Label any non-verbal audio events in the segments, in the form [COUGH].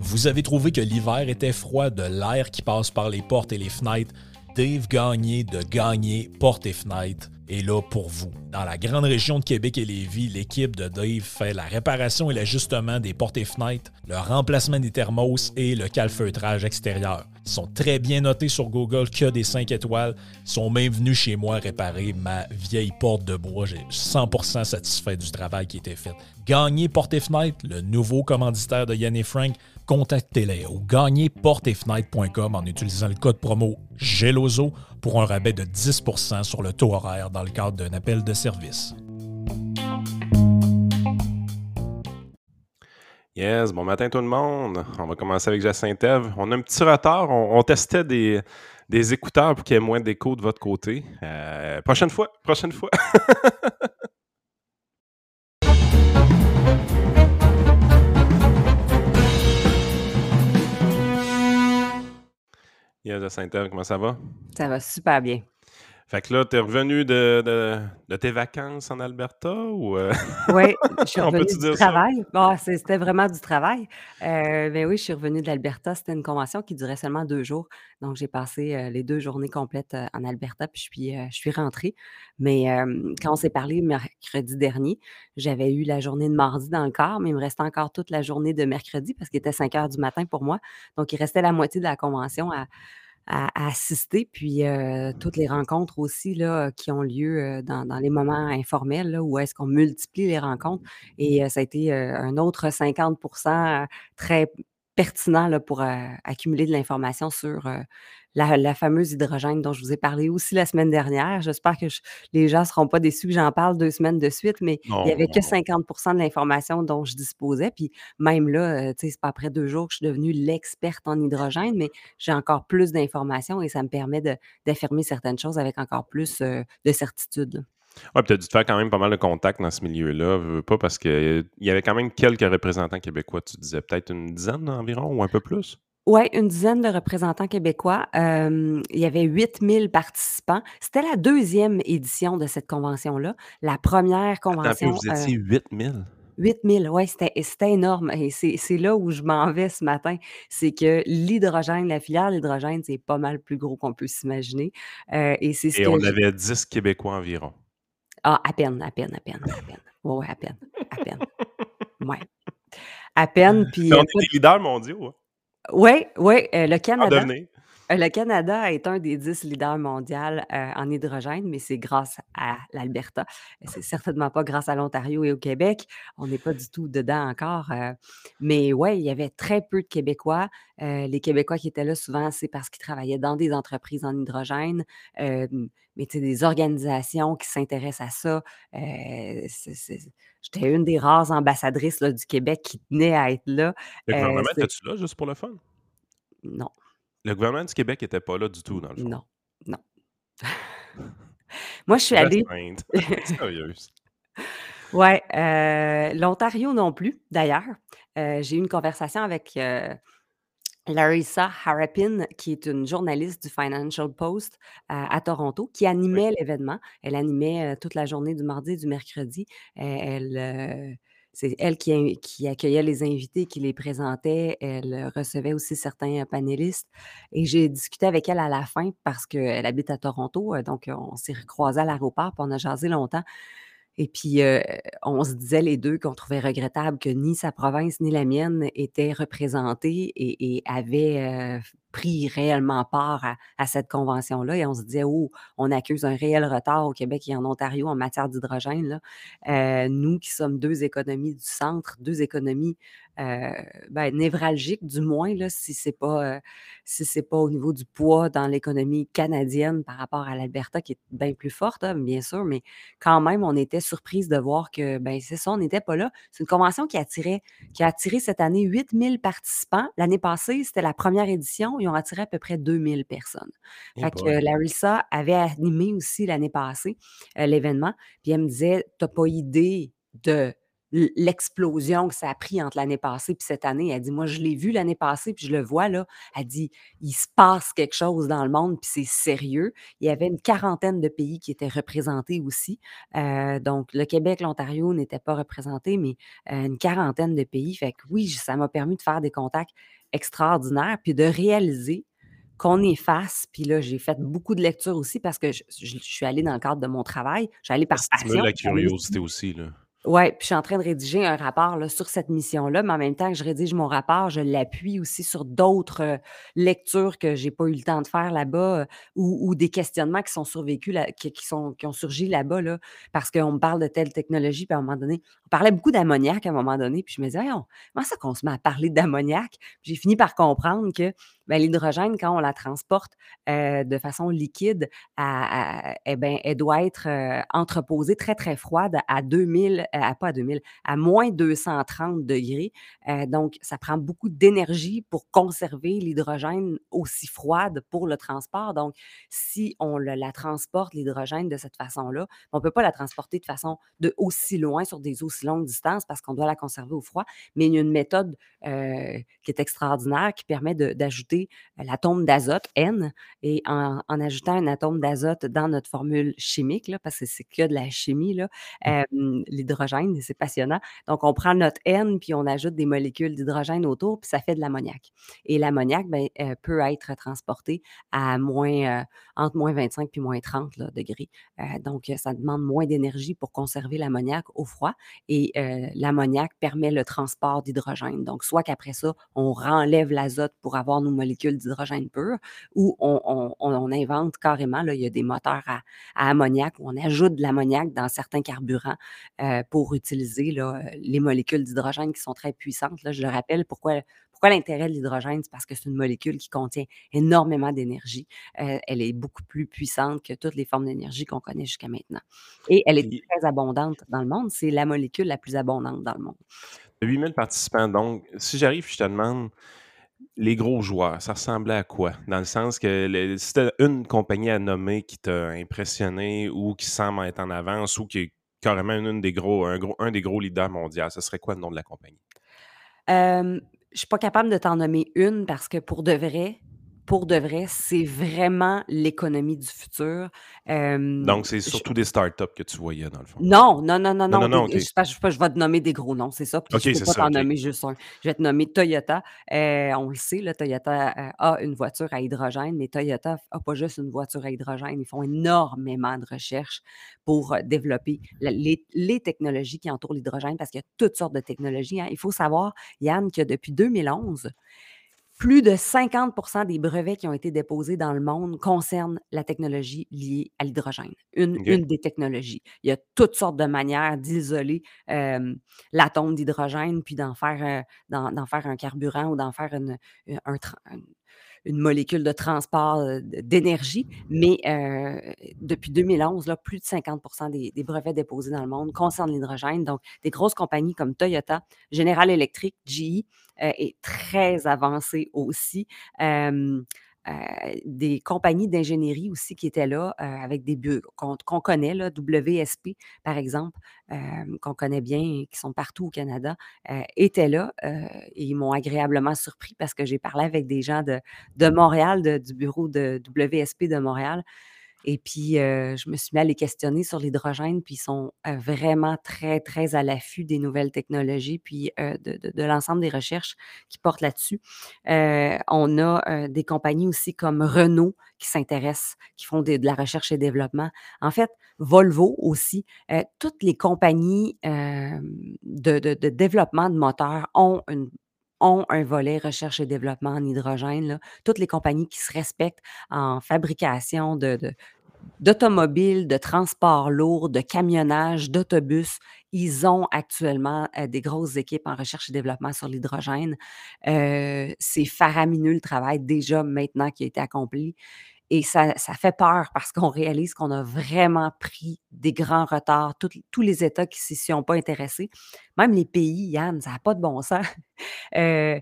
Vous avez trouvé que l'hiver était froid de l'air qui passe par les portes et les fenêtres. Dave Gagné de Gagné Portes et Fenêtres est là pour vous. Dans la grande région de Québec et Lévis, l'équipe de Dave fait la réparation et l'ajustement des portes et fenêtres, le remplacement des thermos et le calfeutrage extérieur. Ils sont très bien notés sur Google que des 5 étoiles. Sont même venus chez moi réparer ma vieille porte de bois. J'ai 100% satisfait du travail qui était fait. Gagner Porte et Fenêtre, le nouveau commanditaire de Yann et Frank, contactez-les au gagnerportefenêtre.com en utilisant le code promo GELOZO pour un rabais de 10% sur le taux horaire dans le cadre d'un appel de service. Yes, bon matin tout le monde. On va commencer avec Jacinthe. On a un petit retard. On, testait des, des, écouteurs pour qu'il y ait moins d'écho de votre côté. Euh, prochaine fois, prochaine fois. [LAUGHS] yes, Jacinthe Eve, comment ça va? Ça va super bien. Fait que là, tu es revenu de, de, tes vacances en Alberta ou. Euh, [LAUGHS] oui, je suis [LAUGHS] revenu du travail. Bon, c'était vraiment du travail. Euh, ben oui, je suis revenu de l'Alberta. C'était une convention qui durait seulement deux jours. Donc, j'ai passé euh, les deux journées complètes euh, en Alberta, puis je suis, je suis rentrée. Mais quand on s'est parlé mercredi dernier, j'avais eu la journée de mardi dans le corps, mais il me restait encore toute la journée de mercredi parce qu'il était 5 heures du matin pour moi. Donc, il restait la moitié de la convention à à, assister. Puis toutes les rencontres aussi là, qui ont lieu dans, les moments informels, là, où est-ce qu'on multiplie les rencontres. Et ça a été un autre 50% très pertinent là, pour accumuler de l'information sur la, fameuse hydrogène dont je vous ai parlé aussi la semaine dernière. J'espère que les gens ne seront pas déçus que j'en parle deux semaines de suite, mais il n'y avait que 50 de l'information dont je disposais. Puis même là, c'est pas après deux jours que je suis devenue l'experte en hydrogène, mais j'ai encore plus d'informations et ça me permet d'affirmer certaines choses avec encore plus de certitude. Oui, tu as dû te faire quand même pas mal de contacts dans ce milieu-là, pas parce qu'il y avait quand même quelques représentants québécois, tu disais peut-être une dizaine environ ou un peu plus? Oui, une dizaine de représentants québécois. il y avait 8000 participants. C'était la deuxième édition de cette convention-là. La première convention. vous étiez 8000? 8000, oui, c'était énorme. Et c'est là où je m'en vais ce matin. C'est que l'hydrogène, la filière l'hydrogène, c'est pas mal plus gros qu'on peut s'imaginer. et c'est on avait 10 Québécois environ. Ah, à peine, à peine, à peine, à peine. Oui, à peine, à peine. Ouais. À peine. Puis, on est des leaders mondiaux. Hein. Oui, oui, euh, le Canada. Euh, le Canada est un des dix leaders mondiaux euh, en hydrogène, mais c'est grâce à l'Alberta. C'est certainement pas grâce à l'Ontario et au Québec. On n'est pas du tout dedans encore. mais oui, il y avait très peu de Québécois. les Québécois qui étaient là, souvent, c'est parce qu'ils travaillaient dans des entreprises en hydrogène, mais des organisations qui s'intéressent à ça. J'étais une des rares ambassadrices du Québec qui tenait à être là. Le gouvernement était-tu là juste pour le fun? Non. Le gouvernement du Québec n'était pas là du tout, dans le fond. Non, non. Moi, je suis allée. [LAUGHS] Sérieuse. Ouais, euh, l'Ontario non plus, d'ailleurs. Euh, j'ai eu une conversation avec euh, Larissa Harapin, qui est une journaliste du Financial Post à, Toronto, qui animait l'événement. Elle animait toute la journée du mardi et du mercredi. elle c'est elle qui, accueillait les invités, qui les présentait. Elle recevait aussi certains panélistes. Et j'ai discuté avec elle à la fin parce qu'elle habite à Toronto. Donc, on s'est recroisés à l'aéroport, puis on a jasé longtemps. Et puis, on se disait les deux qu'on trouvait regrettable que ni sa province ni la mienne étaient représentées et, avaient pris réellement part à, cette convention-là et on se disait, oh, on accuse un réel retard au Québec et en Ontario en matière d'hydrogène. Nous qui sommes deux économies du centre, deux économies euh, ben, névralgiques, du moins, là, si ce n'est pas, euh, si pas au niveau du poids dans l'économie canadienne par rapport à l'Alberta, qui est bien plus forte, hein, bien sûr, mais quand même, on était surprise de voir que, ben, c'est ça, on n'était pas là. C'est une convention qui, attirait, qui a attiré cette année 8000 participants. L'année passée, c'était la première édition ils ont attiré à peu près 2000 personnes. Eh fait que Larissa avait animé aussi l'année passée euh, l'événement, puis elle me disait, t'as pas idée de l'explosion que ça a pris entre l'année passée et cette année. Elle dit, moi, je l'ai vu l'année passée, puis je le vois là. Elle dit, il se passe quelque chose dans le monde, puis c'est sérieux. Il y avait une quarantaine de pays qui étaient représentés aussi. Euh, donc, le Québec, l'Ontario n'étaient pas représentés, mais euh, une quarantaine de pays. Fait que oui, ça m'a permis de faire des contacts extraordinaires, puis de réaliser qu'on est face. Puis là, j'ai fait beaucoup de lectures aussi parce que je, suis allée dans le cadre de mon travail. Je suis allée par passion. la curiosité aussi, là. Oui, puis je suis en train de rédiger un rapport là, sur cette mission-là, mais en même temps que je rédige mon rapport, je l'appuie aussi sur d'autres euh, lectures que j'ai pas eu le temps de faire là-bas euh, ou, des questionnements qui sont survécus, qui, sont, qui ont surgi là-bas, là, parce qu'on me parle de telle technologie, puis à un moment donné, on parlait beaucoup d'ammoniac à un moment donné, puis je me disais, comment ça qu'on se met à parler d'ammoniac? J'ai fini par comprendre que ben, l'hydrogène, quand on la transporte euh, de façon liquide, eh ben, elle doit être entreposée très, très froide à 2000 à, pas à 2000, à moins 230 degrés. Euh, donc, ça prend beaucoup d'énergie pour conserver l'hydrogène aussi froide pour le transport. Donc, si on la transporte, l'hydrogène, de cette façon-là, on ne peut pas la transporter de façon de aussi loin sur des aussi longues distances parce qu'on doit la conserver au froid. Mais il y a une méthode euh, qui est extraordinaire qui permet d'ajouter euh, l'atome d'azote, N, et en, ajoutant un atome d'azote dans notre formule chimique, là, parce que c'est que de la chimie, là, mmh l'hydrogène, c'est passionnant. Donc, on prend notre N, puis on ajoute des molécules d'hydrogène autour, puis ça fait de l'ammoniac. Et l'ammoniac ben, euh, peut être transporté à moins, euh, entre moins 25 puis moins 30 degrés. Donc, ça demande moins d'énergie pour conserver l'ammoniac au froid. Et l'ammoniac permet le transport d'hydrogène. Donc, soit qu'après ça, on renlève l'azote pour avoir nos molécules d'hydrogène pur, ou on, invente carrément, là, il y a des moteurs à, à ammoniac où on ajoute de l'ammoniac dans certains carburants euh, pour utiliser les molécules d'hydrogène qui sont très puissantes. Là, je le rappelle, pourquoi, pourquoi l'intérêt de l'hydrogène? C'est parce que c'est une molécule qui contient énormément d'énergie. Euh, elle est beaucoup plus puissante que toutes les formes d'énergie qu'on connaît jusqu'à maintenant. Et elle est très abondante dans le monde. C'est la molécule la plus abondante dans le monde. 8000 participants. Donc, si j'arrive, je te demande, les gros joueurs, ça ressemblait à quoi? Dans le sens que si tu une compagnie à nommer qui t'a impressionné ou qui semble être en avance ou qui carrément une, des gros, un, gros, un des gros leaders mondiaux. Ce serait quoi le nom de la compagnie? Je je suis pas capable de t'en nommer une parce que pour de vrai, pour de vrai, c'est vraiment l'économie du futur. Donc, c'est surtout des startups que tu voyais, dans le fond. Non, non, non, non, non. je, je, vais te nommer des gros noms, c'est ça. je ne peux pas t'en nommer juste un. Je vais te nommer Toyota. Euh, on le sait, là, Toyota euh, a une voiture à hydrogène, mais Toyota n'a pas juste une voiture à hydrogène. Ils font énormément de recherches pour euh, développer les, technologies qui entourent l'hydrogène parce qu'il y a toutes sortes de technologies. Hein. Il faut savoir, Yann, que depuis 2011, plus de 50% des brevets qui ont été déposés dans le monde concernent la technologie liée à l'hydrogène, une, des technologies. Il y a toutes sortes de manières d'isoler l'atome d'hydrogène, puis d'en faire, faire un carburant ou d'en faire une, un, une molécule de transport d'énergie, mais depuis 2011, là, plus de 50% des, brevets déposés dans le monde concernent l'hydrogène. Donc, des grosses compagnies comme Toyota, General Electric, GE est très avancée aussi. Euh, des compagnies d'ingénierie aussi qui étaient là, euh, avec des bureaux qu'on connaît, WSP, par exemple, euh, qu'on connaît bien qui sont partout au Canada, étaient là et ils m'ont agréablement surpris parce que j'ai parlé avec des gens de, de Montréal, du bureau de WSP de Montréal. Et puis, je me suis mis à les questionner sur l'hydrogène, puis ils sont vraiment très, très à l'affût des nouvelles technologies, puis de, l'ensemble des recherches qui portent là-dessus. on a des compagnies aussi comme Renault qui s'intéressent, qui font de la recherche et développement. En fait, Volvo aussi. toutes les compagnies de, de, développement de moteurs ont ont un volet recherche et développement en hydrogène. Toutes les compagnies qui se respectent en fabrication de, d'automobiles, de transport lourd, de camionnage, d'autobus. Ils ont actuellement euh, des grosses équipes en recherche et développement sur l'hydrogène. Euh, c'est faramineux le travail déjà maintenant qui a été accompli. Et ça, fait peur parce qu'on réalise qu'on a vraiment pris des grands retards. tous les États qui s'y sont pas intéressés, même les pays, Yann, ça n'a pas de bon sens. [LAUGHS] Euh,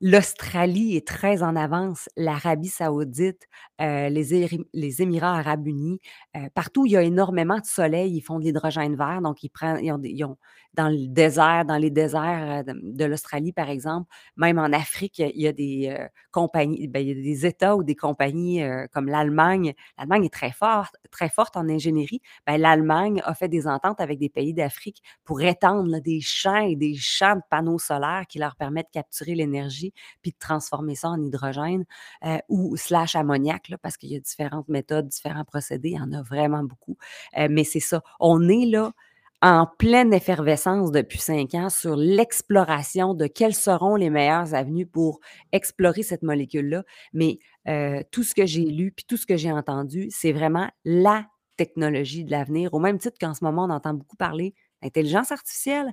L'Australie est très en avance, l'Arabie saoudite, euh, les, Émirats arabes unis. Euh, partout il y a énormément de soleil, ils font de l'hydrogène vert. Donc, ils, prennent, ils ont, dans le désert, dans les déserts euh, de, l'Australie, par exemple, même en Afrique, il y a des compagnies, ben, il y a des États ou des compagnies comme l'Allemagne. L'Allemagne est très forte, très forte en ingénierie. Ben, L'Allemagne a fait des ententes avec des pays d'Afrique pour étendre des champs et des champs de panneaux solaires qui leur permettent de capturer l'énergie puis de transformer ça en hydrogène euh, ou slash ammoniac, parce qu'il y a différentes méthodes, différents procédés, il y en a vraiment beaucoup. Euh, mais c'est ça, on est là en pleine effervescence depuis cinq ans sur l'exploration de quelles seront les meilleures avenues pour explorer cette molécule-là. Mais euh, tout ce que j'ai lu, puis tout ce que j'ai entendu, c'est vraiment la technologie de l'avenir, au même titre qu'en ce moment, on entend beaucoup parler d'intelligence artificielle,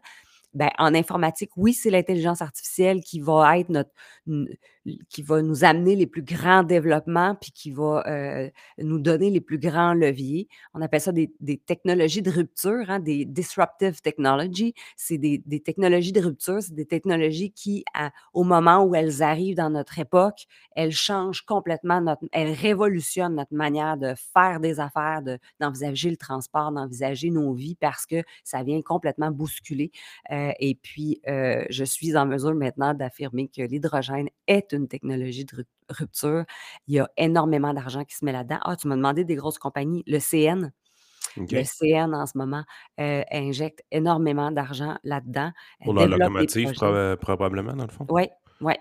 ben, en informatique, oui, c'est l'intelligence artificielle qui va être notre, qui va nous amener les plus grands développements, puis qui va euh, nous donner les plus grands leviers. On appelle ça des, technologies de rupture, hein, des disruptive technologies. C'est des, technologies de rupture, c'est des technologies qui, au moment où elles arrivent dans notre époque, elles changent complètement notre, elles révolutionnent notre manière de faire des affaires, d'envisager le transport, d'envisager nos vies, parce que ça vient complètement bousculer. Euh, et puis, euh, je suis en mesure maintenant d'affirmer que l'hydrogène est une technologie de rupture. Il y a énormément d'argent qui se met là-dedans. Ah, tu m'as demandé des grosses compagnies. Le CN, Le CN, en ce moment, euh, injecte énormément d'argent là-dedans. Pour la locomotive, probablement, dans le fond? Oui, oui.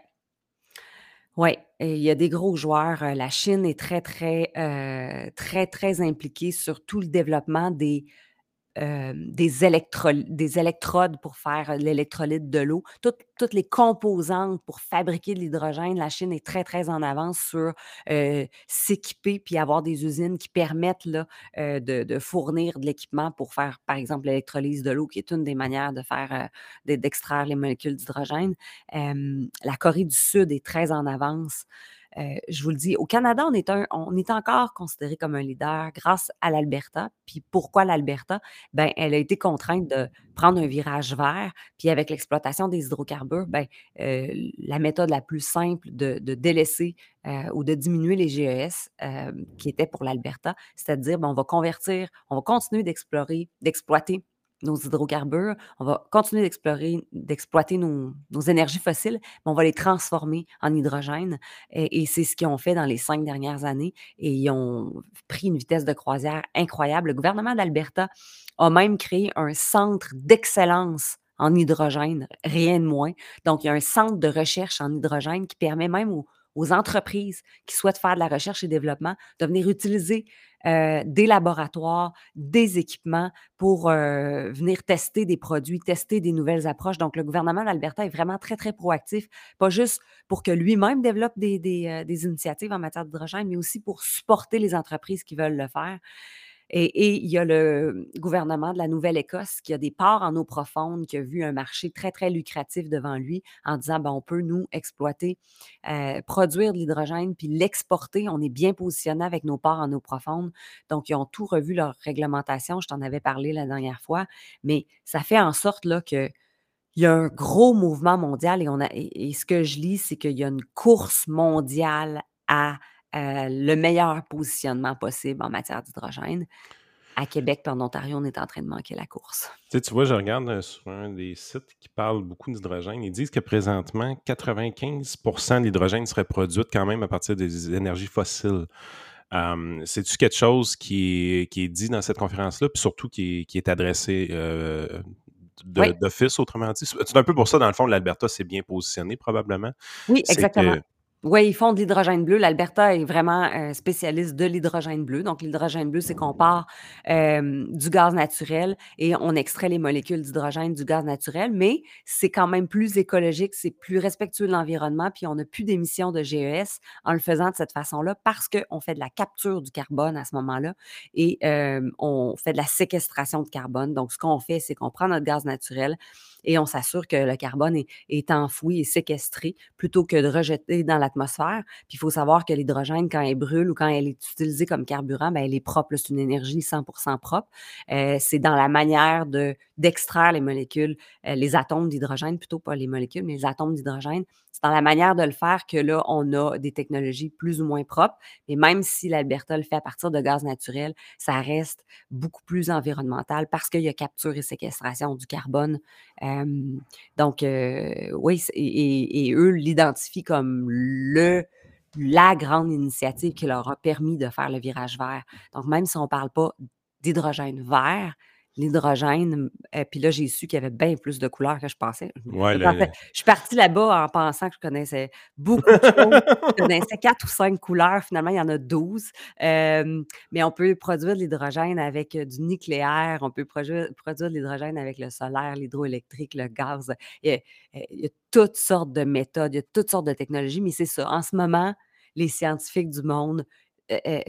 Oui, il y a des gros joueurs. La Chine est très, très, très, très impliquée sur tout le développement des des, électrodes pour faire l'électrolyte de l'eau, toutes, les composantes pour fabriquer de l'hydrogène. La Chine est très, très en avance sur s'équiper puis avoir des usines qui permettent là, de, fournir de l'équipement pour faire, par exemple, l'électrolyse de l'eau, qui est une des manières de faire, d'extraire les molécules d'hydrogène. la Corée du Sud est très en avance. Euh, je vous le dis, au Canada, on est, encore considéré comme un leader grâce à l'Alberta. Puis pourquoi l'Alberta? Ben, elle a été contrainte de prendre un virage vert. Puis avec l'exploitation des hydrocarbures, ben, euh, la méthode la plus simple de, délaisser euh, ou de diminuer les GES qui était pour l'Alberta, c'est-à-dire ben, on va convertir, on va continuer d'explorer, d'exploiter nos hydrocarbures, on va continuer d'explorer, d'exploiter nos, énergies fossiles, mais on va les transformer en hydrogène. Et, c'est ce qu'ils ont fait dans les cinq dernières années. Et ils ont pris une vitesse de croisière incroyable. Le gouvernement d'Alberta a même créé un centre d'excellence en hydrogène, rien de moins. Donc, il y a un centre de recherche en hydrogène qui permet même aux, aux entreprises qui souhaitent faire de la recherche et développement de venir utiliser euh, des laboratoires, des équipements pour euh, venir tester des produits, tester des nouvelles approches. Donc, le gouvernement d'Alberta est vraiment très, très proactif, pas juste pour que lui-même développe des, des euh, initiatives en matière d'hydrogène, mais aussi pour supporter les entreprises qui veulent le faire. Et, il y a le gouvernement de la Nouvelle-Écosse qui a des parts en eau profonde, qui a vu un marché très, très lucratif devant lui en disant, ben, on peut nous exploiter, euh, produire de l'hydrogène, puis l'exporter. On est bien positionné avec nos parts en eau profonde. Donc, ils ont tout revu leur réglementation. Je t'en avais parlé la dernière fois. Mais ça fait en sorte là, y a un gros mouvement mondial et, on a, et ce que je lis, c'est qu'il y a une course mondiale à euh, le meilleur positionnement possible en matière d'hydrogène. À Québec et en Ontario, on est en train de manquer la course. Tu, sais, tu vois, je regarde euh, sur un des sites qui parle beaucoup d'hydrogène. Ils disent que présentement, 95% de l'hydrogène serait produite quand même à partir des énergies fossiles. C'est-tu quelque chose qui est, qui est, dit dans cette conférence-là, puis surtout qui est, adressé euh, d'office, autrement dit? C'est un peu pour ça, dans le fond, l'Alberta s'est bien positionné, probablement. Oui, exactement. Oui, ils font de l'hydrogène bleu. L'Alberta est vraiment euh, spécialiste de l'hydrogène bleu. Donc, l'hydrogène bleu, c'est qu'on part du gaz naturel et on extrait les molécules d'hydrogène du gaz naturel, mais c'est quand même plus écologique, c'est plus respectueux de l'environnement, puis on n'a plus d'émissions de GES en le faisant de cette façon-là parce qu'on fait de la capture du carbone à ce moment-là et on fait de la séquestration de carbone. Donc, ce qu'on fait, c'est qu'on prend notre gaz naturel, et on s'assure que le carbone est, enfoui et séquestré plutôt que de rejeter dans l'atmosphère. Puis il faut savoir que l'hydrogène, quand elle brûle ou quand elle est utilisée comme carburant, ben, elle est propre. C'est une énergie 100% propre. Euh, c'est dans la manière de, d'extraire les molécules, euh, les atomes d'hydrogène, plutôt pas les molécules, mais les atomes d'hydrogène. C'est dans la manière de le faire que là, on a des technologies plus ou moins propres. Et même si l'Alberta le fait à partir de gaz naturel, ça reste beaucoup plus environnemental parce qu'il y a capture et séquestration du carbone. Donc, oui, et, eux l'identifient comme le la grande initiative qui leur a permis de faire le virage vert. Donc, même si on ne parle pas d'hydrogène vert, l'hydrogène. euh, puis là, j'ai su qu'il y avait bien plus de couleurs que je pensais. Je, suis partie là-bas en pensant que je connaissais beaucoup de choses. je connaissais quatre ou cinq couleurs. Finalement, il y en a douze. mais on peut produire de l'hydrogène avec euh, du nucléaire. On peut produire, de l'hydrogène avec le solaire, l'hydroélectrique, le gaz. Il y, a, toutes sortes de méthodes, il y a toutes sortes de technologies. Mais c'est ça. En ce moment, les scientifiques du monde euh,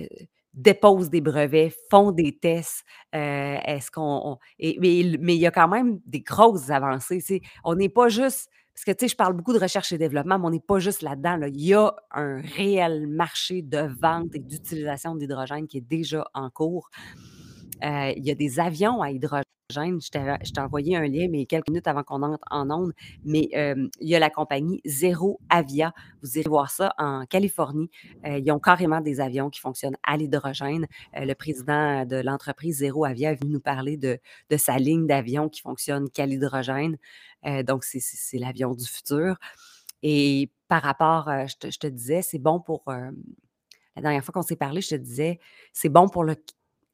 déposent des brevets, font des tests. Euh, est-ce qu'on. mais, mais, il y a quand même des grosses avancées. On n'est pas juste. Parce que, tu sais, je parle beaucoup de recherche et développement, mais on n'est pas juste là-dedans. Il y a un réel marché de vente et d'utilisation d'hydrogène qui est déjà en cours. Euh, il y a des avions à hydrogène. Je t'ai envoyé un lien, mais quelques minutes avant qu'on entre en onde. Mais il y a la compagnie Zero Avia. Vous irez voir ça en Californie. Euh, ils ont carrément des avions qui fonctionnent à l'hydrogène. Euh, le président de l'entreprise Zero Avia est venu nous parler de, sa ligne d'avions qui fonctionne qu'à l'hydrogène. donc, c'est l'avion du futur. Et par rapport, je te, je, te, disais, c'est bon pour. la dernière fois qu'on s'est parlé, je te disais, c'est bon pour le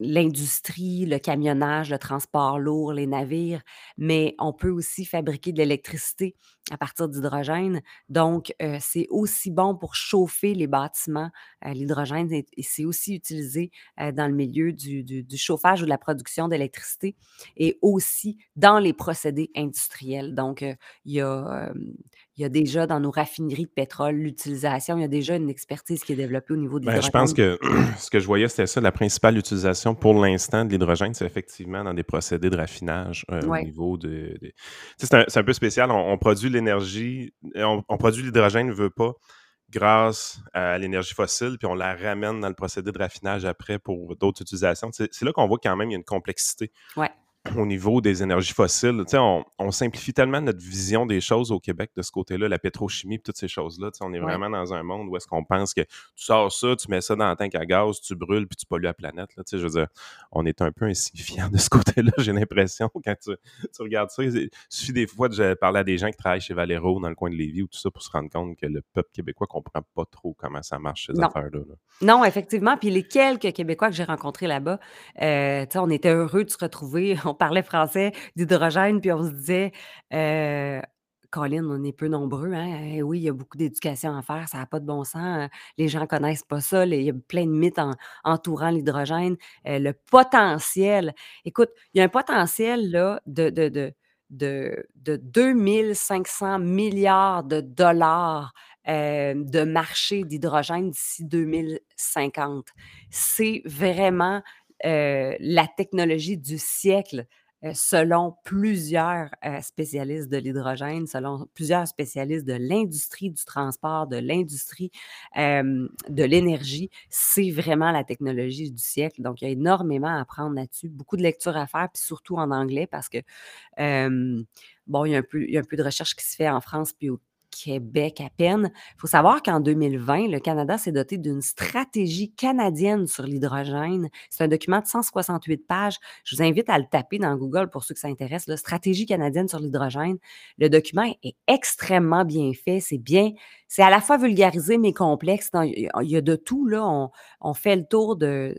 l'industrie, le camionnage, le transport lourd, les navires, mais on peut aussi fabriquer de l'électricité à partir d'hydrogène. Donc, euh, c'est aussi bon pour chauffer les bâtiments. Euh, l'hydrogène, c'est aussi utilisé euh, dans le milieu du, du, chauffage ou de la production d'électricité et aussi dans les procédés industriels. Donc, il y a il y a déjà dans nos raffineries de pétrole l'utilisation, il y a déjà une expertise qui est développée au niveau de l'hydrogène. je pense que [CLEARS THROAT] ce que je voyais, c'était ça. La principale utilisation pour l'instant de l'hydrogène, c'est effectivement dans des procédés de raffinage au niveau de. C'est un, peu spécial. On, produit l'énergie, on, on, produit l'hydrogène, ne veut pas, grâce à l'énergie fossile, puis on la ramène dans le procédé de raffinage après pour d'autres utilisations. C'est là qu'on voit quand même qu'il y a une complexité. Au niveau des énergies fossiles. On, on, simplifie tellement notre vision des choses au Québec de ce côté-là, la pétrochimie, toutes ces choses-là. On est vraiment dans un monde où est-ce qu'on pense que tu sors ça, tu mets ça dans un tank à gaz, tu brûles, puis tu pollues la planète. Là, je veux dire, on est un peu insignifiant de ce côté-là, [LAUGHS] j'ai l'impression, quand tu, regardes ça. Il suffit des fois de parler à des gens qui travaillent chez Valero dans le coin de Lévis ou tout ça pour se rendre compte que le peuple québécois ne comprend pas trop comment ça marche, ces affaires-là. Non, effectivement. Puis les quelques Québécois que j'ai rencontrés là-bas, euh, on était heureux de se retrouver [LAUGHS] on parlait français, d'hydrogène, puis on se disait, euh, Colin, on est peu nombreux, hein? Eh oui, il y a beaucoup d'éducation à faire, ça n'a pas de bon sens. Les gens ne connaissent pas ça. il y a plein de mythes entourant l'hydrogène. Euh, le potentiel, écoute, il y a un potentiel là, de, de, de, de, de 2500 milliards de dollars euh, de marché d'hydrogène d'ici 2050. C'est vraiment la technologie du siècle. Euh, selon plusieurs euh, spécialistes de l'hydrogène, selon plusieurs spécialistes de l'industrie du transport, de l'industrie de l'énergie, c'est vraiment la technologie du siècle. Donc, il y a énormément à apprendre là-dessus, beaucoup de lectures à faire, puis surtout en anglais, parce que, bon, il y, a un peu, il y a un peu de recherche qui se fait en France, puis au Québec à peine. Il faut savoir qu'en 2020, le Canada s'est doté d'une stratégie canadienne sur l'hydrogène. C'est un document de 168 pages. Je vous invite à le taper dans Google pour ceux que ça intéresse. La stratégie canadienne sur l'hydrogène. Le document est extrêmement bien fait. C'est bien, c'est à la fois vulgarisé mais complexe. Il y a de tout. Là. On, fait le tour du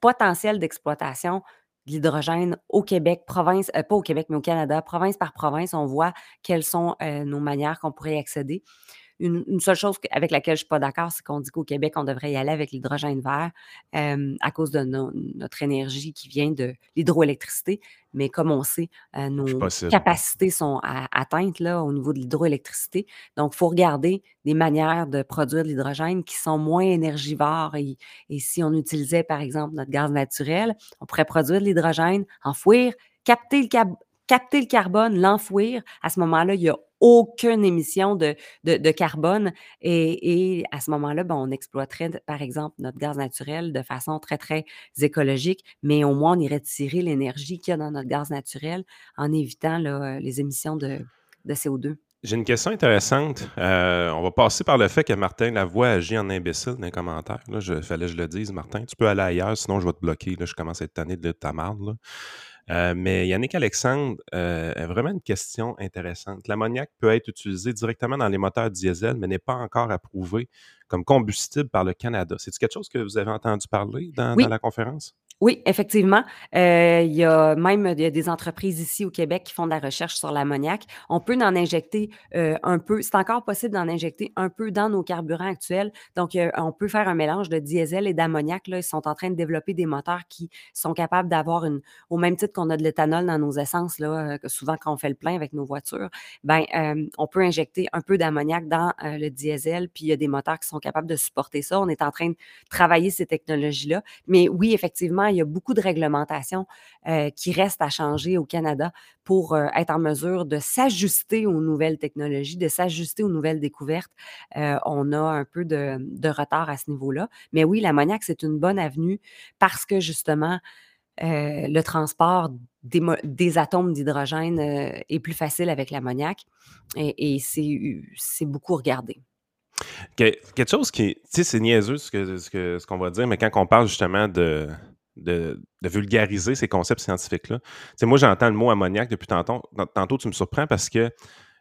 potentiel d'exploitation l'hydrogène au Québec, province, euh, pas au Québec, mais au Canada, province par province, on voit quelles sont euh, nos manières qu'on pourrait y accéder. Une, seule chose avec laquelle je ne suis pas d'accord, c'est qu'on dit qu'au Québec, on devrait y aller avec l'hydrogène vert à cause de notre énergie qui vient de l'hydroélectricité. Mais comme on sait, euh, nos capacités sont atteintes là, au niveau de l'hydroélectricité. Donc, il faut regarder des manières de produire de l'hydrogène qui sont moins énergivores. Et, si on utilisait, par exemple, notre gaz naturel, on pourrait produire de l'hydrogène, enfouir, capter le, capter le carbone, l'enfouir. À ce moment-là, il y a aucune émission de, de, carbone. Et, à ce moment-là, ben, on exploiterait, par exemple, notre gaz naturel de façon très, très écologique, mais au moins, on irait tirer l'énergie qu'il y a dans notre gaz naturel en évitant les émissions de, de CO2. J'ai une question intéressante. Euh, on va passer par le fait que Martin Lavoie agit en imbécile dans les commentaires. Là, je, fallait que je le dise, Martin. Tu peux aller ailleurs, sinon je vais te bloquer. Là, je commence à être tanné de ta marde. Euh, mais Yannick Alexandre euh, a vraiment une question intéressante. L'ammoniac peut être utilisé directement dans les moteurs diesel, mais n'est pas encore approuvé comme combustible par le Canada. C'est quelque chose que vous avez entendu parler dans la conférence? Oui, effectivement. Euh, il y a même des entreprises ici au Québec qui font de la recherche sur l'ammoniac. On peut en injecter euh, un peu. C'est encore possible d'en injecter un peu dans nos carburants actuels. Donc, euh, on peut faire un mélange de diesel et d'ammoniac. Ils sont en train de développer des moteurs qui sont capables d'avoir une, au même titre qu'on a de l'éthanol dans nos essences, là, souvent quand on fait le plein avec nos voitures, ben, on peut injecter un peu d'ammoniac dans le diesel, puis il y a des moteurs qui sont capables de supporter ça. On est en train de travailler ces technologies-là. Mais oui, effectivement, il y a beaucoup de réglementations euh, qui restent à changer au Canada pour euh, être en mesure de s'ajuster aux nouvelles technologies, de s'ajuster aux nouvelles découvertes. Euh, on a un peu de, retard à ce niveau-là. Mais oui, l'ammoniac, c'est une bonne avenue parce que justement, le transport des, atomes d'hydrogène est plus facile avec l'ammoniac et, c'est beaucoup regardé. quelque chose qui, tu sais, c'est niaiseux ce qu'on ce ce qu'on va dire, mais quand on parle justement de, de, vulgariser ces concepts scientifiques-là. moi, j'entends le mot ammoniac depuis tantôt. Tantôt, tu me surprends parce que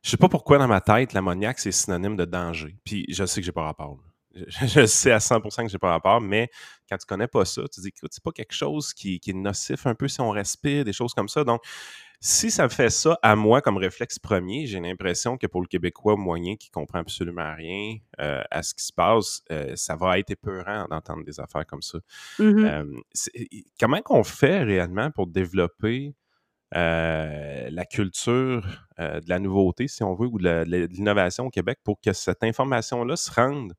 je sais pas pourquoi dans ma tête, l'ammoniac, c'est synonyme de danger. Puis je sais que j'ai pas rapport. Je, [LAUGHS] sais à 100% que j'ai pas rapport, mais quand tu connais pas ça, tu dis que c'est pas quelque chose qui, qui, est nocif un peu si on respire, des choses comme ça. Donc, si ça fait ça à moi comme réflexe premier, j'ai l'impression que pour le Québécois moyen qui comprend absolument rien euh, à ce qui se passe, euh, ça va être épeurant d'entendre des affaires comme ça. Mmh euh, comment qu'on fait réellement pour développer la culture de la nouveauté, si on veut, ou de l'innovation au Québec pour que cette information-là se rende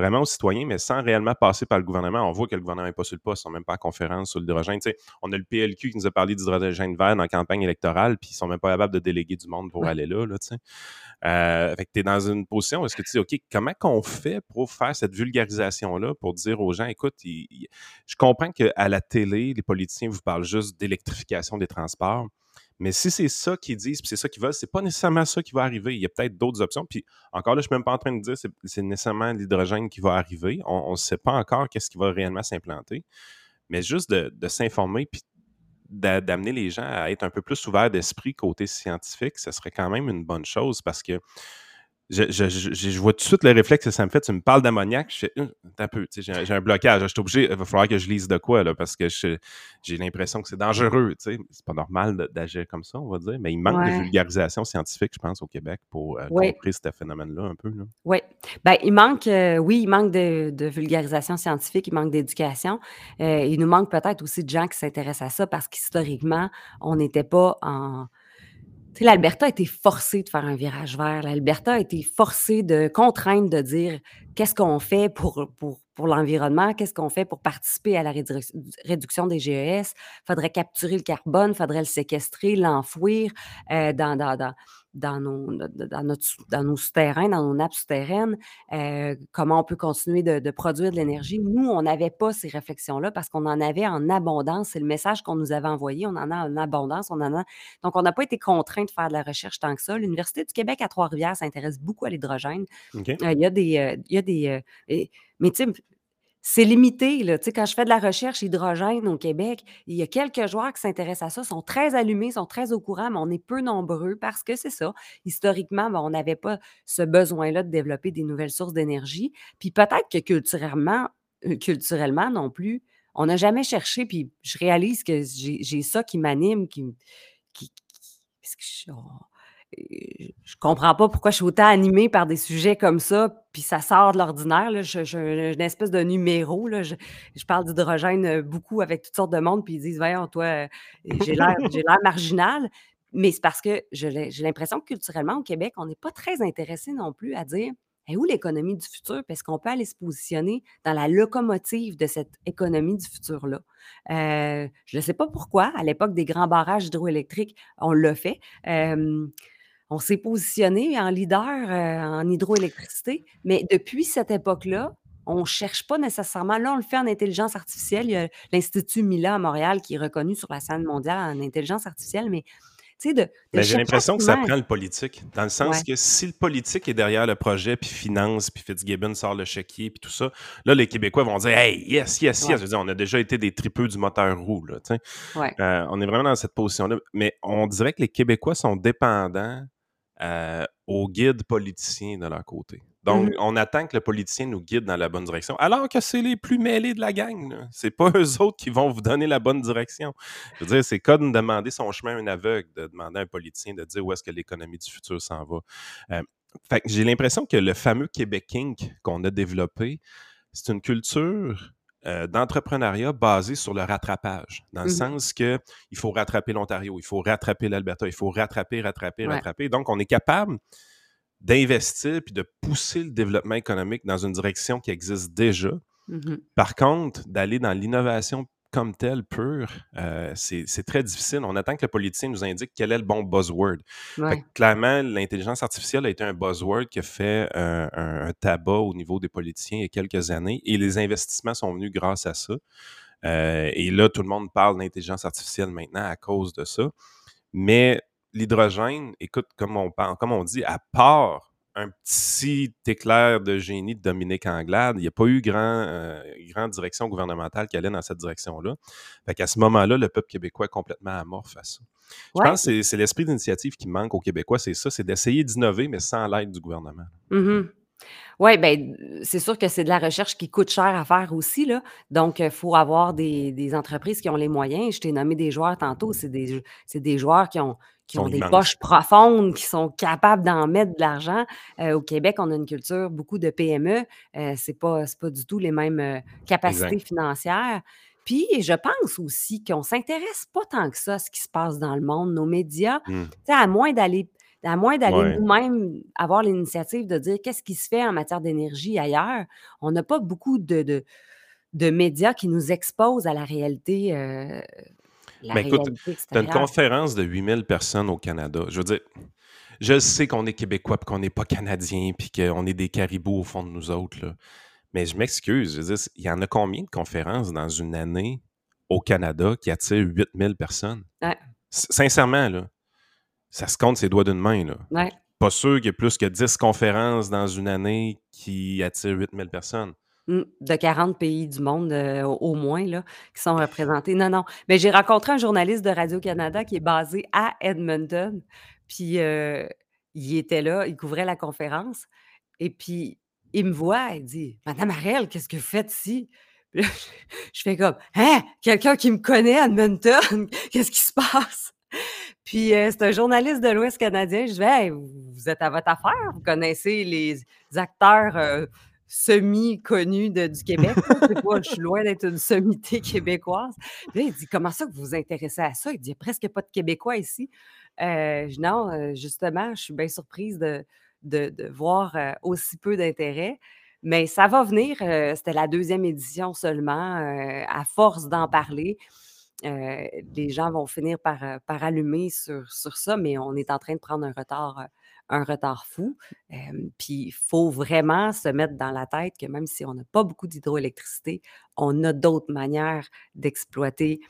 vraiment aux citoyens, mais sans réellement passer par le gouvernement. On voit que le gouvernement n'est pas sur le poste, ils sont même pas en conférence sur l'hydrogène. on a le PLQ qui nous a parlé d'hydrogène vert dans la campagne électorale, puis ils sont même pas capables de déléguer du monde pour aller là. là euh, fait que tu es dans une position où est-ce que tu dis, OK, comment qu'on fait pour faire cette vulgarisation-là, pour dire aux gens, écoute, je comprends qu'à la télé, les politiciens vous parlent juste d'électrification des transports, mais si c'est ça qu'ils disent, puis c'est ça qu'ils veulent, c'est pas nécessairement ça qui va arriver. Il y a peut-être d'autres options. Puis encore là, je suis même pas en train de dire que c'est nécessairement l'hydrogène qui va arriver. On ne sait pas encore qu'est-ce qui va réellement s'implanter. Mais juste de, s'informer puis d'amener les gens à être un peu plus ouverts d'esprit côté scientifique, ce serait quand même une bonne chose parce que je, vois tout de suite le réflexe que ça me fait. Tu me parles d'ammoniac, je fais hum, un peu, j'ai un blocage. Je suis obligé, il va falloir que je lise de quoi, là, parce que j'ai l'impression que c'est dangereux. C'est pas normal d'agir comme ça, on va dire, mais il manque de vulgarisation scientifique, je pense, au Québec pour euh, comprendre ce phénomène-là un peu. Oui. Ben, il manque, euh, oui, il manque de, vulgarisation scientifique, il manque d'éducation. Euh, il nous manque peut-être aussi de gens qui s'intéressent à ça parce qu'historiquement, on n'était pas en l'Alberta a été forcée de faire un virage vert. L'Alberta a été forcée de contraindre de dire qu'est-ce qu'on fait pour, pour, pour l'environnement, qu'est-ce qu'on fait pour participer à la réduction des GES. Faudrait capturer le carbone, faudrait le séquestrer, l'enfouir euh, dans, dans, dans, dans nos, dans, notre, dans nos souterrains, dans nos nappes souterraines, euh, comment on peut continuer de, produire de l'énergie. Nous, on n'avait pas ces réflexions-là parce qu'on en avait en abondance. C'est le message qu'on nous avait envoyé. On en a en abondance. On en a... Donc, on n'a pas été contraint de faire de la recherche tant que ça. L'Université du Québec à Trois-Rivières s'intéresse beaucoup à l'hydrogène. Euh, il y a des. Euh, il y a des mais tu sais, c'est limité. Là. Tu sais, quand je fais de la recherche hydrogène au Québec, il y a quelques joueurs qui s'intéressent à ça, sont très allumés, sont très au courant, mais on est peu nombreux parce que c'est ça. Historiquement, ben, on n'avait pas ce besoin-là de développer des nouvelles sources d'énergie. Puis peut-être que culturellement, euh, culturellement non plus, on n'a jamais cherché. Puis je réalise que j'ai ça qui m'anime, qui, qui, qui je comprends pas pourquoi je suis autant animée par des sujets comme ça, puis ça sort de l'ordinaire. J'ai une espèce de numéro. Là. Je, parle d'hydrogène euh, beaucoup avec toutes sortes de monde, puis ils disent Voyons, toi, euh, j'ai l'air [LAUGHS] marginal. Mais c'est parce que j'ai l'impression que culturellement, au Québec, on n'est pas très intéressé non plus à dire et où l'économie du futur? Parce qu'on peut aller se positionner dans la locomotive de cette économie du futur-là. Euh, je ne sais pas pourquoi, à l'époque des grands barrages hydroélectriques, on l'a fait on s'est positionné en leader en hydroélectricité, mais depuis cette époque-là, on ne cherche pas nécessairement. Là, on le fait en intelligence artificielle. Il y a l'Institut Mila à Montréal qui est reconnu sur la scène mondiale en intelligence artificielle, mais mais j'ai l'impression que ça prend le politique, dans le sens que si le politique est derrière le projet, puis finance, puis Fitzgibbon sort le chéquier, puis tout ça, là, les Québécois vont dire « Hey, yes, yes, yes! Je veux dire, on a déjà été des tripeux du moteur roux, là, euh, on est vraiment dans cette position-là. Mais on dirait que les Québécois sont dépendants euh, aux guides politiciens de leur côté. Donc, mmh on attend que le politicien nous guide dans la bonne direction, alors que c'est les plus mêlés de la gang. C'est pas [LAUGHS] eux autres qui vont vous donner la bonne direction. Je veux dire, c'est comme demander son chemin à un aveugle, de demander à un politicien de dire où est-ce que l'économie du futur s'en va. Euh, j'ai l'impression que le fameux Québec Inc. qu'on a développé, c'est une culture euh, d'entrepreneuriat basé sur le rattrapage, dans le mmh sens que il faut rattraper l'Ontario, il faut rattraper l'Alberta, il faut rattraper, rattraper, rattraper. Donc, on est capable d'investir puis de pousser le développement économique dans une direction qui existe déjà. Mmh Par contre, d'aller dans l'innovation comme telle, pure, euh, c'est très difficile. On attend que le politicien nous indique quel est le bon buzzword. clairement, l'intelligence artificielle a été un buzzword qui a fait un, tabac au niveau des politiciens il y a quelques années et les investissements sont venus grâce à ça. Euh, et là, tout le monde parle d'intelligence artificielle maintenant à cause de ça. Mais l'hydrogène, écoute, comme on, parle, comme on dit, à part un petit éclair de génie de Dominique Anglade, il n'y a pas eu grand, euh, grande direction gouvernementale qui allait dans cette direction-là. Fait qu'à ce moment-là, le peuple québécois est complètement amorphe à ça. Je pense que c'est l'esprit d'initiative qui manque aux Québécois, c'est ça, c'est d'essayer d'innover, mais sans l'aide du gouvernement. Mmh oui, bien, c'est sûr que c'est de la recherche qui coûte cher à faire aussi, là. Donc, il faut avoir des, entreprises qui ont les moyens. Je t'ai nommé des joueurs tantôt. C'est des, des joueurs qui ont, qui ont des poches profondes, qui sont capables d'en mettre de l'argent. Euh, au Québec, on a une culture, beaucoup de PME. Euh, ce n'est pas, pas du tout les mêmes euh, capacités financières. Puis, je pense aussi qu'on ne s'intéresse pas tant que ça à ce qui se passe dans le monde, nos médias, mmh. à moins d'aller à moins d'aller nous-mêmes avoir l'initiative de dire qu'est-ce qui se fait en matière d'énergie ailleurs, on n'a pas beaucoup de, de, médias qui nous exposent à la réalité mais écoute, tu as une conférence de 8000 personnes au Canada. Je veux dire, je sais qu'on est Québécois et qu'on n'est pas Canadiens puis qu'on est des caribous au fond de nous autres. Là. Mais je m'excuse. Je veux dire, il y en a combien de conférences dans une année au Canada qui attirent 8000 personnes? Sincèrement, là, ça se compte ses doigts d'une main. Là. Pas sûr qu'il y ait plus que 10 conférences dans une année qui attirent 8000 personnes. Mmh, de 40 pays du monde, euh, au moins, là, qui sont représentés. Non, non. Mais j'ai rencontré un journaliste de Radio-Canada qui est basé à Edmonton. Puis, euh, il était là, il couvrait la conférence. Et puis, il me voit, il dit Madame Arel, qu'est-ce que vous faites ici? [LAUGHS] je, fais comme Hein, quelqu'un qui me connaît à Edmonton, [LAUGHS] qu'est-ce qui se passe? Puis euh, c'est un journaliste de l'Ouest canadien. Je dis vous êtes à votre affaire, vous connaissez les acteurs semi-connu du Québec. je suis loin d'être une sommité québécoise. là, il dit Comment ça que vous vous intéressez à ça? Il dit Il n'y a presque pas de Québécois ici. Euh, non, euh, justement, je suis bien surprise de, voir euh, aussi peu d'intérêt. Mais ça va venir. C'était la deuxième édition seulement. à force d'en parler, les gens vont finir par, par allumer sur, sur ça, mais on est en train de prendre un retard un retard fou. puis il faut vraiment se mettre dans la tête que même si on n'a pas beaucoup d'hydroélectricité, on a d'autres manières d'exploiter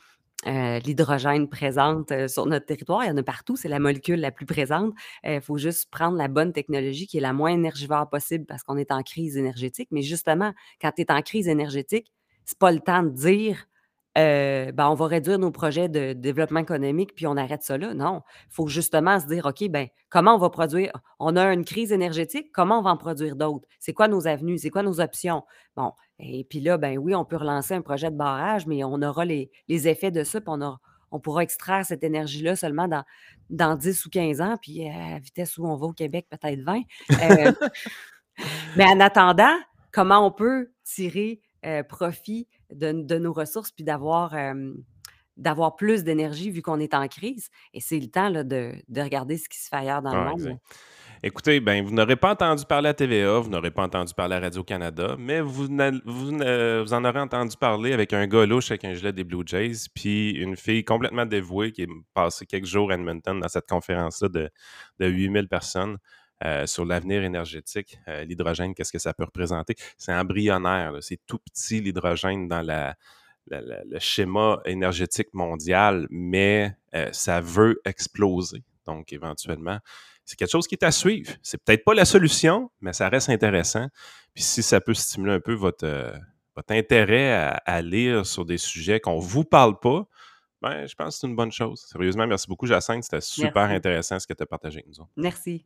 l'hydrogène présente sur notre territoire. Il y en a partout, c'est la molécule la plus présente. Il faut juste prendre la bonne technologie qui est la moins énergivore possible parce qu'on est en crise énergétique. Mais justement, quand tu es en crise énergétique, c'est pas le temps de dire ben, on va réduire nos projets de développement économique, puis on arrête ça là. Non, il faut justement se dire, OK, ben, comment on va produire? On a une crise énergétique, comment on va en produire d'autres? C'est quoi nos avenues? C'est quoi nos options? Bon, et puis là, ben oui, on peut relancer un projet de barrage, mais on aura les, effets de ça, puis on, on pourra extraire cette énergie-là seulement dans, dans 10 ou 15 ans, puis à la vitesse où on va au Québec, peut-être 20. [LAUGHS] mais en attendant, comment on peut tirer profit de, nos ressources puis d'avoir d'avoir plus d'énergie vu qu'on est en crise. Et c'est le temps là, de, regarder ce qui se fait ailleurs dans le monde. Écoutez, ben, vous n'aurez pas entendu parler à TVA, vous n'aurez pas entendu parler à Radio-Canada, mais vous, vous, vous, en aurez entendu parler avec un gars louche avec un gilet des Blue Jays, puis une fille complètement dévouée qui est passée quelques jours à Edmonton dans cette conférence-là de, de 8000 personnes. Euh, sur l'avenir énergétique, euh, l'hydrogène, qu'est-ce que ça peut représenter? C'est embryonnaire, c'est tout petit l'hydrogène dans la, le schéma énergétique mondial, mais euh, ça veut exploser. Donc, éventuellement, c'est quelque chose qui est à suivre. C'est peut-être pas la solution, mais ça reste intéressant. Puis si ça peut stimuler un peu votre, votre intérêt à, lire sur des sujets qu'on ne vous parle pas, ben, je pense que c'est une bonne chose. Sérieusement, merci beaucoup, Jacinthe. C'était super intéressant ce que tu as partagé avec nous. Merci.